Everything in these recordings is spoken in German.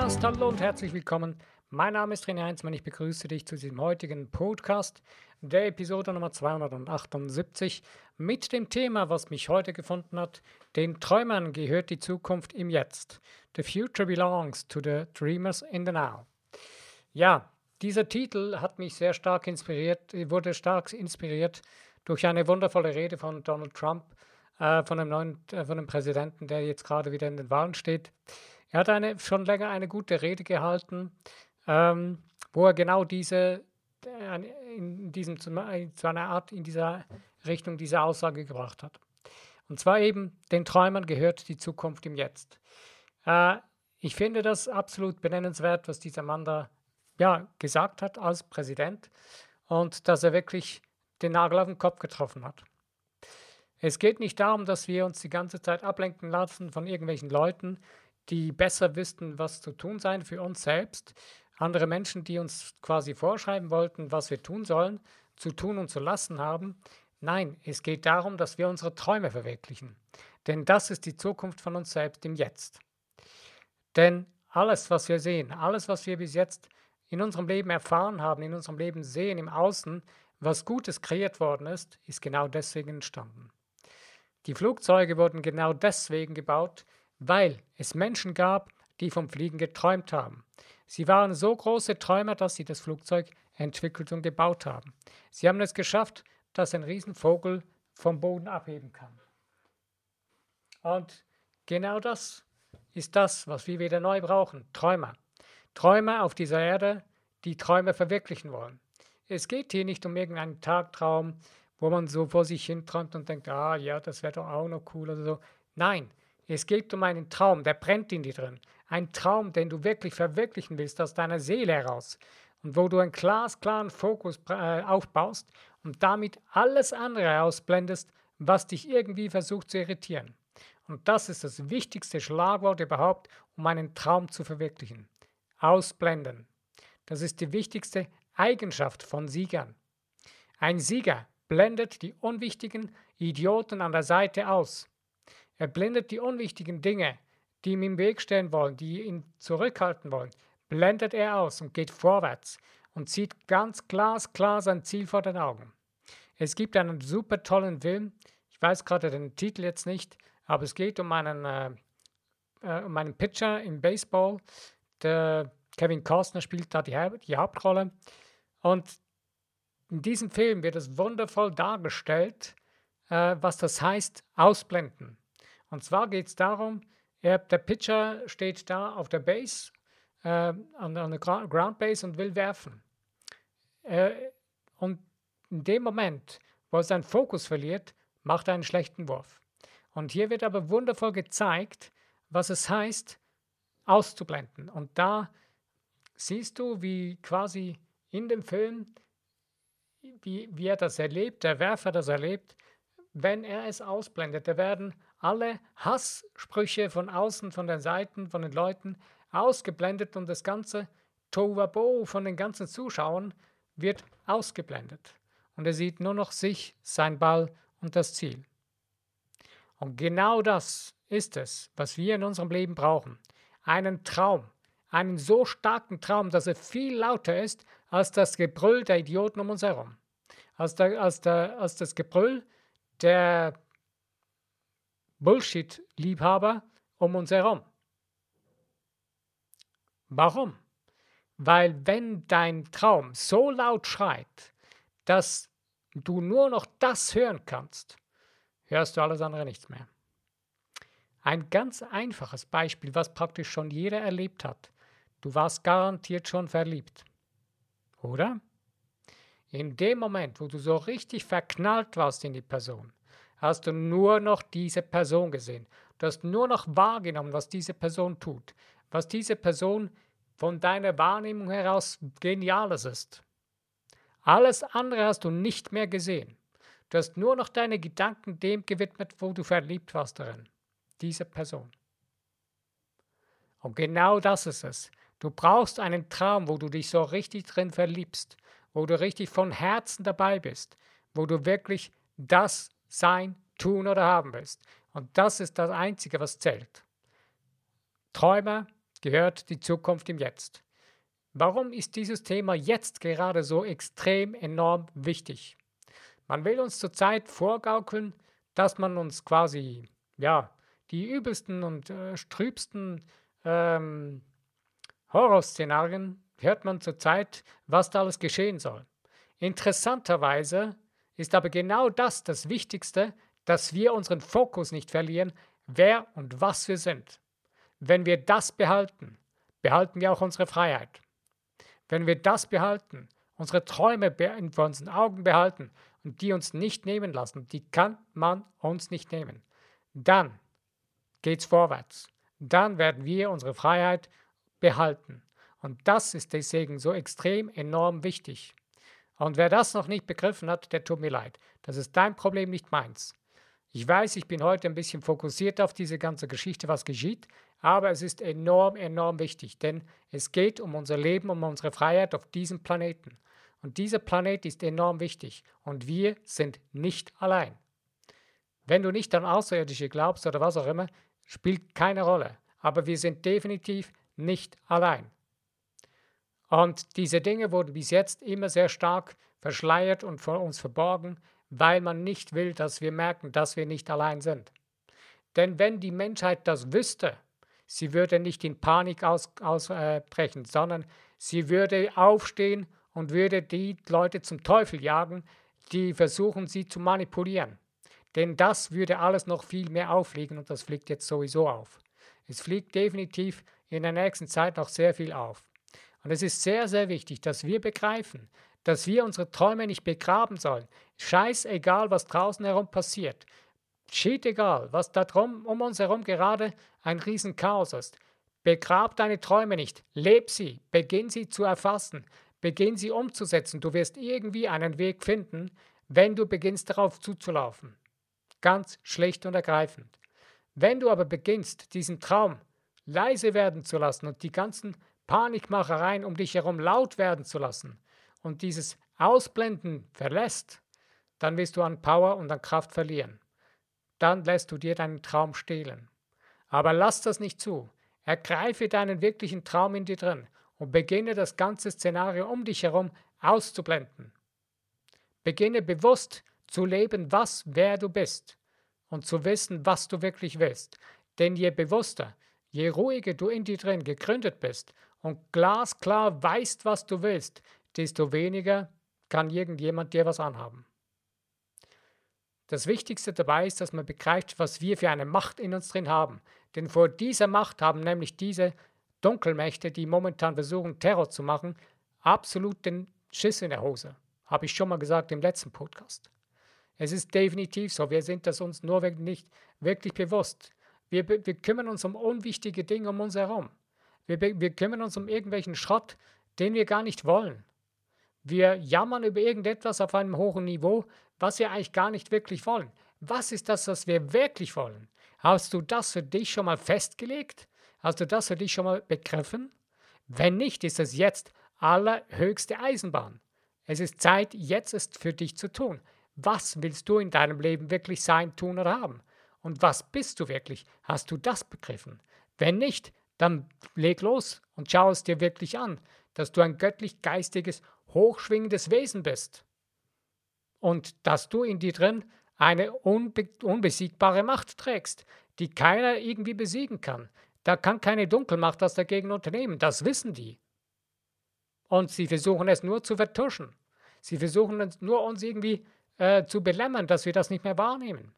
Podcast. Hallo und herzlich willkommen. Mein Name ist René Heinzmann. Ich begrüße dich zu diesem heutigen Podcast, der Episode Nummer 278, mit dem Thema, was mich heute gefunden hat. Den Träumern gehört die Zukunft im Jetzt. The future belongs to the dreamers in the now. Ja, dieser Titel hat mich sehr stark inspiriert, wurde stark inspiriert durch eine wundervolle Rede von Donald Trump, äh, von, dem neuen, äh, von dem Präsidenten, der jetzt gerade wieder in den Wahlen steht. Er hat eine, schon länger eine gute Rede gehalten, ähm, wo er genau diese, äh, in diesem, zu einer Art, in dieser Richtung diese Aussage gebracht hat. Und zwar eben, den Träumern gehört die Zukunft im Jetzt. Äh, ich finde das absolut benennenswert, was dieser Mann da ja, gesagt hat als Präsident und dass er wirklich den Nagel auf den Kopf getroffen hat. Es geht nicht darum, dass wir uns die ganze Zeit ablenken lassen von irgendwelchen Leuten, die besser wüssten, was zu tun sein für uns selbst. Andere Menschen, die uns quasi vorschreiben wollten, was wir tun sollen, zu tun und zu lassen haben. Nein, es geht darum, dass wir unsere Träume verwirklichen. Denn das ist die Zukunft von uns selbst im Jetzt. Denn alles, was wir sehen, alles, was wir bis jetzt in unserem Leben erfahren haben, in unserem Leben sehen, im Außen, was Gutes kreiert worden ist, ist genau deswegen entstanden. Die Flugzeuge wurden genau deswegen gebaut, weil es Menschen gab, die vom Fliegen geträumt haben. Sie waren so große Träumer, dass sie das Flugzeug entwickelt und gebaut haben. Sie haben es geschafft, dass ein Riesenvogel vom Boden abheben kann. Und genau das ist das, was wir wieder neu brauchen. Träumer. Träumer auf dieser Erde, die Träume verwirklichen wollen. Es geht hier nicht um irgendeinen Tagtraum, wo man so vor sich hin träumt und denkt, ah ja, das wäre doch auch noch cool oder so. Nein, es geht um einen Traum, der brennt in dir drin. Ein Traum, den du wirklich verwirklichen willst aus deiner Seele heraus. Und wo du einen glasklaren Fokus äh, aufbaust und damit alles andere ausblendest, was dich irgendwie versucht zu irritieren. Und das ist das wichtigste Schlagwort überhaupt, um einen Traum zu verwirklichen. Ausblenden. Das ist die wichtigste Eigenschaft von Siegern. Ein Sieger blendet die unwichtigen Idioten an der Seite aus. Er blendet die unwichtigen Dinge, die ihm im Weg stehen wollen, die ihn zurückhalten wollen, blendet er aus und geht vorwärts und sieht ganz glasklar sein Ziel vor den Augen. Es gibt einen super tollen Film, ich weiß gerade den Titel jetzt nicht, aber es geht um einen, äh, äh, um einen Pitcher im Baseball. Der Kevin Costner spielt da die, die Hauptrolle. Und in diesem Film wird es wundervoll dargestellt, äh, was das heißt, ausblenden. Und zwar geht es darum, er, der Pitcher steht da auf der Base, äh, an, an, der Ground Base und will werfen. Äh, und in dem Moment, wo er seinen Fokus verliert, macht er einen schlechten Wurf. Und hier wird aber wundervoll gezeigt, was es heißt, auszublenden. Und da siehst du, wie quasi in dem Film, wie, wie er das erlebt, der Werfer das erlebt, wenn er es ausblendet. Da werden alle Hasssprüche von außen, von den Seiten, von den Leuten ausgeblendet und das ganze Tovabo von den ganzen Zuschauern wird ausgeblendet. Und er sieht nur noch sich, sein Ball und das Ziel. Und genau das ist es, was wir in unserem Leben brauchen. Einen Traum, einen so starken Traum, dass er viel lauter ist als das Gebrüll der Idioten um uns herum, als, der, als, der, als das Gebrüll der Bullshit-Liebhaber um uns herum. Warum? Weil wenn dein Traum so laut schreit, dass du nur noch das hören kannst, hörst du alles andere nichts mehr. Ein ganz einfaches Beispiel, was praktisch schon jeder erlebt hat. Du warst garantiert schon verliebt. Oder? In dem Moment, wo du so richtig verknallt warst in die Person, hast du nur noch diese Person gesehen. Du hast nur noch wahrgenommen, was diese Person tut, was diese Person von deiner Wahrnehmung heraus Geniales ist. Alles andere hast du nicht mehr gesehen. Du hast nur noch deine Gedanken dem gewidmet, wo du verliebt warst darin. Diese Person. Und genau das ist es. Du brauchst einen Traum, wo du dich so richtig drin verliebst, wo du richtig von Herzen dabei bist, wo du wirklich das sein, tun oder haben willst. Und das ist das Einzige, was zählt. Träumer gehört die Zukunft im Jetzt. Warum ist dieses Thema jetzt gerade so extrem enorm wichtig? Man will uns zurzeit vorgaukeln, dass man uns quasi, ja, die übelsten und äh, strübsten ähm, Horrorszenarien hört man zurzeit, was da alles geschehen soll. Interessanterweise ist aber genau das das Wichtigste, dass wir unseren Fokus nicht verlieren, wer und was wir sind. Wenn wir das behalten, behalten wir auch unsere Freiheit. Wenn wir das behalten, unsere Träume vor unseren Augen behalten und die uns nicht nehmen lassen, die kann man uns nicht nehmen, dann geht's vorwärts. Dann werden wir unsere Freiheit behalten. Und das ist deswegen so extrem enorm wichtig. Und wer das noch nicht begriffen hat, der tut mir leid. Das ist dein Problem, nicht meins. Ich weiß, ich bin heute ein bisschen fokussiert auf diese ganze Geschichte, was geschieht, aber es ist enorm, enorm wichtig, denn es geht um unser Leben, um unsere Freiheit auf diesem Planeten. Und dieser Planet ist enorm wichtig und wir sind nicht allein. Wenn du nicht an Außerirdische glaubst oder was auch immer, spielt keine Rolle. Aber wir sind definitiv nicht allein. Und diese Dinge wurden bis jetzt immer sehr stark verschleiert und vor uns verborgen, weil man nicht will, dass wir merken, dass wir nicht allein sind. Denn wenn die Menschheit das wüsste, sie würde nicht in Panik ausbrechen, aus, äh, sondern sie würde aufstehen und würde die Leute zum Teufel jagen, die versuchen, sie zu manipulieren. Denn das würde alles noch viel mehr auffliegen und das fliegt jetzt sowieso auf. Es fliegt definitiv in der nächsten Zeit noch sehr viel auf. Und es ist sehr, sehr wichtig, dass wir begreifen, dass wir unsere Träume nicht begraben sollen. Scheißegal, was draußen herum passiert. Schied egal, was da drum, um uns herum gerade ein Riesenchaos ist. Begrab deine Träume nicht, leb sie, beginn sie zu erfassen, beginn sie umzusetzen. Du wirst irgendwie einen Weg finden, wenn du beginnst darauf zuzulaufen. Ganz schlicht und ergreifend. Wenn du aber beginnst, diesen Traum leise werden zu lassen und die ganzen Panikmachereien um dich herum laut werden zu lassen und dieses Ausblenden verlässt, dann wirst du an Power und an Kraft verlieren. Dann lässt du dir deinen Traum stehlen. Aber lass das nicht zu. Ergreife deinen wirklichen Traum in dir drin und beginne das ganze Szenario um dich herum auszublenden. Beginne bewusst zu leben, was, wer du bist und zu wissen, was du wirklich willst. Denn je bewusster, je ruhiger du in dir drin gegründet bist und glasklar weißt, was du willst, desto weniger kann irgendjemand dir was anhaben. Das Wichtigste dabei ist, dass man begreift, was wir für eine Macht in uns drin haben. Denn vor dieser Macht haben nämlich diese Dunkelmächte, die momentan versuchen, Terror zu machen, absolut den Schiss in der Hose. Habe ich schon mal gesagt im letzten Podcast. Es ist definitiv so. Wir sind das uns nur nicht wirklich bewusst. Wir, wir kümmern uns um unwichtige Dinge um uns herum. Wir, wir kümmern uns um irgendwelchen Schrott, den wir gar nicht wollen. Wir jammern über irgendetwas auf einem hohen Niveau, was wir eigentlich gar nicht wirklich wollen. Was ist das, was wir wirklich wollen? Hast du das für dich schon mal festgelegt? Hast du das für dich schon mal begriffen? Wenn nicht, ist es jetzt allerhöchste Eisenbahn. Es ist Zeit, jetzt es für dich zu tun. Was willst du in deinem Leben wirklich sein, tun oder haben? Und was bist du wirklich? Hast du das begriffen? Wenn nicht, dann leg los und schau es dir wirklich an, dass du ein göttlich-geistiges, hochschwingendes Wesen bist. Und dass du in dir drin eine unbe unbesiegbare Macht trägst, die keiner irgendwie besiegen kann. Da kann keine Dunkelmacht was dagegen unternehmen, das wissen die. Und sie versuchen es nur zu vertuschen. Sie versuchen es nur uns irgendwie äh, zu belämmern, dass wir das nicht mehr wahrnehmen.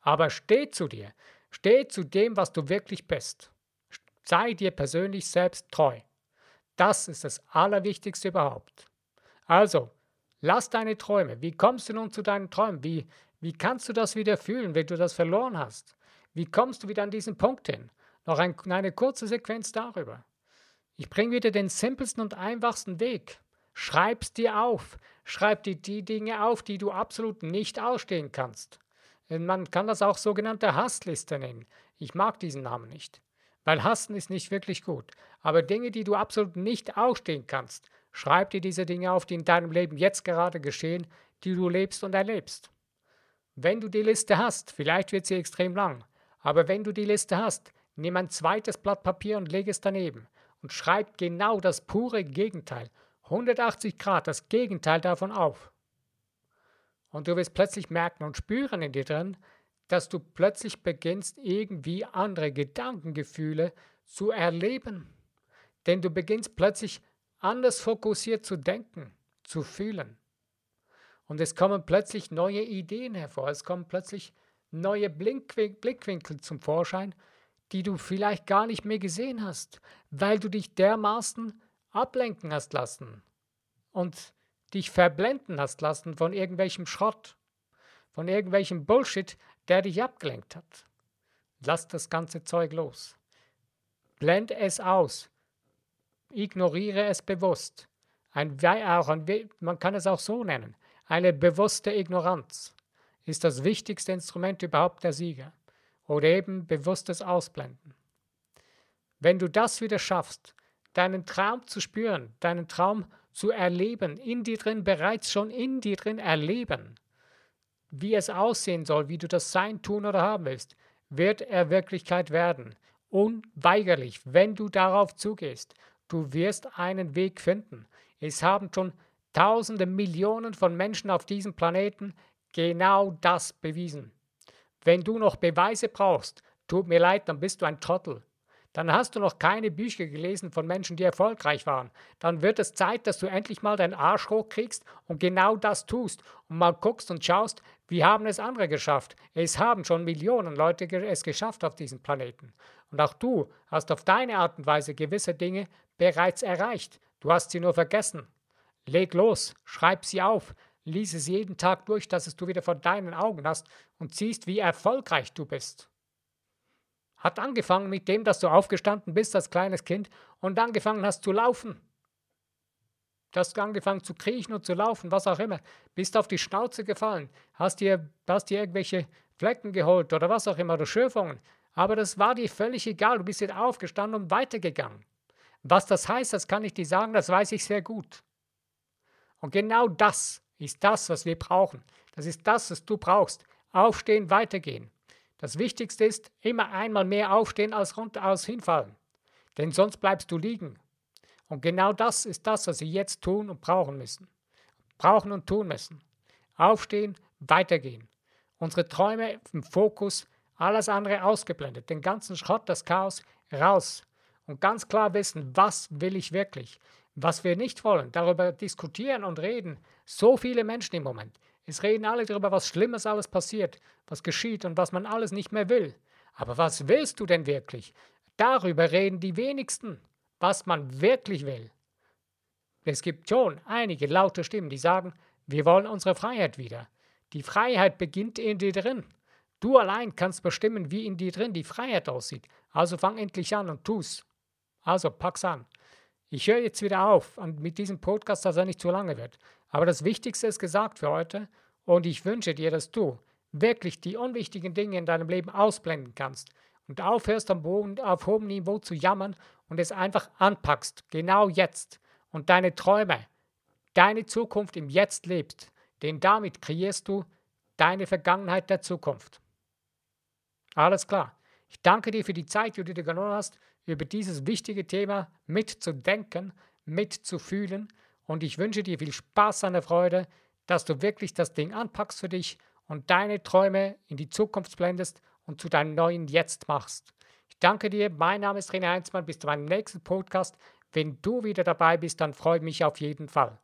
Aber steh zu dir, steh zu dem, was du wirklich bist. Sei dir persönlich selbst treu. Das ist das Allerwichtigste überhaupt. Also, lass deine Träume. Wie kommst du nun zu deinen Träumen? Wie, wie kannst du das wieder fühlen, wenn du das verloren hast? Wie kommst du wieder an diesen Punkt hin? Noch ein, eine kurze Sequenz darüber. Ich bringe wieder den simpelsten und einfachsten Weg. Schreib's dir auf. Schreib dir die Dinge auf, die du absolut nicht ausstehen kannst. Man kann das auch sogenannte Hassliste nennen. Ich mag diesen Namen nicht. Weil hassen ist nicht wirklich gut. Aber Dinge, die du absolut nicht ausstehen kannst, schreib dir diese Dinge auf, die in deinem Leben jetzt gerade geschehen, die du lebst und erlebst. Wenn du die Liste hast, vielleicht wird sie extrem lang, aber wenn du die Liste hast, nimm ein zweites Blatt Papier und leg es daneben und schreib genau das pure Gegenteil, 180 Grad, das Gegenteil davon auf. Und du wirst plötzlich merken und spüren in dir drin, dass du plötzlich beginnst, irgendwie andere Gedankengefühle zu erleben. Denn du beginnst plötzlich anders fokussiert zu denken, zu fühlen. Und es kommen plötzlich neue Ideen hervor, es kommen plötzlich neue Blickwinkel zum Vorschein, die du vielleicht gar nicht mehr gesehen hast, weil du dich dermaßen ablenken hast lassen und dich verblenden hast lassen von irgendwelchem Schrott, von irgendwelchem Bullshit, der dich abgelenkt hat. Lass das ganze Zeug los. Blend es aus. Ignoriere es bewusst. Ein, auch ein, man kann es auch so nennen. Eine bewusste Ignoranz ist das wichtigste Instrument überhaupt der Sieger. Oder eben bewusstes Ausblenden. Wenn du das wieder schaffst, deinen Traum zu spüren, deinen Traum zu erleben, in dir drin, bereits schon in dir drin erleben, wie es aussehen soll, wie du das sein, tun oder haben willst, wird er Wirklichkeit werden. Unweigerlich, wenn du darauf zugehst. Du wirst einen Weg finden. Es haben schon Tausende, Millionen von Menschen auf diesem Planeten genau das bewiesen. Wenn du noch Beweise brauchst, tut mir leid, dann bist du ein Trottel dann hast du noch keine Bücher gelesen von Menschen, die erfolgreich waren. Dann wird es Zeit, dass du endlich mal deinen Arsch hochkriegst und genau das tust und mal guckst und schaust, wie haben es andere geschafft. Es haben schon Millionen Leute es geschafft auf diesem Planeten. Und auch du hast auf deine Art und Weise gewisse Dinge bereits erreicht. Du hast sie nur vergessen. Leg los, schreib sie auf, lies es jeden Tag durch, dass es du wieder vor deinen Augen hast und siehst, wie erfolgreich du bist. Hat angefangen mit dem, dass du aufgestanden bist als kleines Kind und angefangen hast zu laufen. Du hast angefangen zu kriechen und zu laufen, was auch immer. Bist auf die Schnauze gefallen, hast dir, hast dir irgendwelche Flecken geholt oder was auch immer, oder Schürfungen. Aber das war dir völlig egal. Du bist jetzt aufgestanden und weitergegangen. Was das heißt, das kann ich dir sagen, das weiß ich sehr gut. Und genau das ist das, was wir brauchen. Das ist das, was du brauchst. Aufstehen, weitergehen. Das Wichtigste ist, immer einmal mehr aufstehen als runter aus hinfallen. Denn sonst bleibst du liegen. Und genau das ist das, was wir jetzt tun und brauchen müssen. Brauchen und tun müssen. Aufstehen, weitergehen. Unsere Träume im Fokus, alles andere ausgeblendet. Den ganzen Schrott, das Chaos raus. Und ganz klar wissen, was will ich wirklich. Was wir nicht wollen, darüber diskutieren und reden. So viele Menschen im Moment. Es reden alle darüber, was Schlimmes alles passiert, was geschieht und was man alles nicht mehr will. Aber was willst du denn wirklich? Darüber reden die wenigsten, was man wirklich will. Es gibt schon einige laute Stimmen, die sagen, wir wollen unsere Freiheit wieder. Die Freiheit beginnt in dir drin. Du allein kannst bestimmen, wie in dir drin die Freiheit aussieht. Also fang endlich an und tu's. Also pack's an. Ich höre jetzt wieder auf mit diesem Podcast, dass er nicht zu lange wird. Aber das Wichtigste ist gesagt für heute und ich wünsche dir, dass du wirklich die unwichtigen Dinge in deinem Leben ausblenden kannst und aufhörst am Boden, auf hohem Niveau zu jammern und es einfach anpackst, genau jetzt und deine Träume, deine Zukunft im Jetzt lebst, denn damit kreierst du deine Vergangenheit der Zukunft. Alles klar. Ich danke dir für die Zeit, die du dir genommen hast, über dieses wichtige Thema mitzudenken, mitzufühlen und ich wünsche dir viel Spaß an der Freude, dass du wirklich das Ding anpackst für dich und deine Träume in die Zukunft blendest und zu deinem neuen Jetzt machst. Ich danke dir, mein Name ist René Heinzmann, bis zu meinem nächsten Podcast. Wenn du wieder dabei bist, dann freue ich mich auf jeden Fall.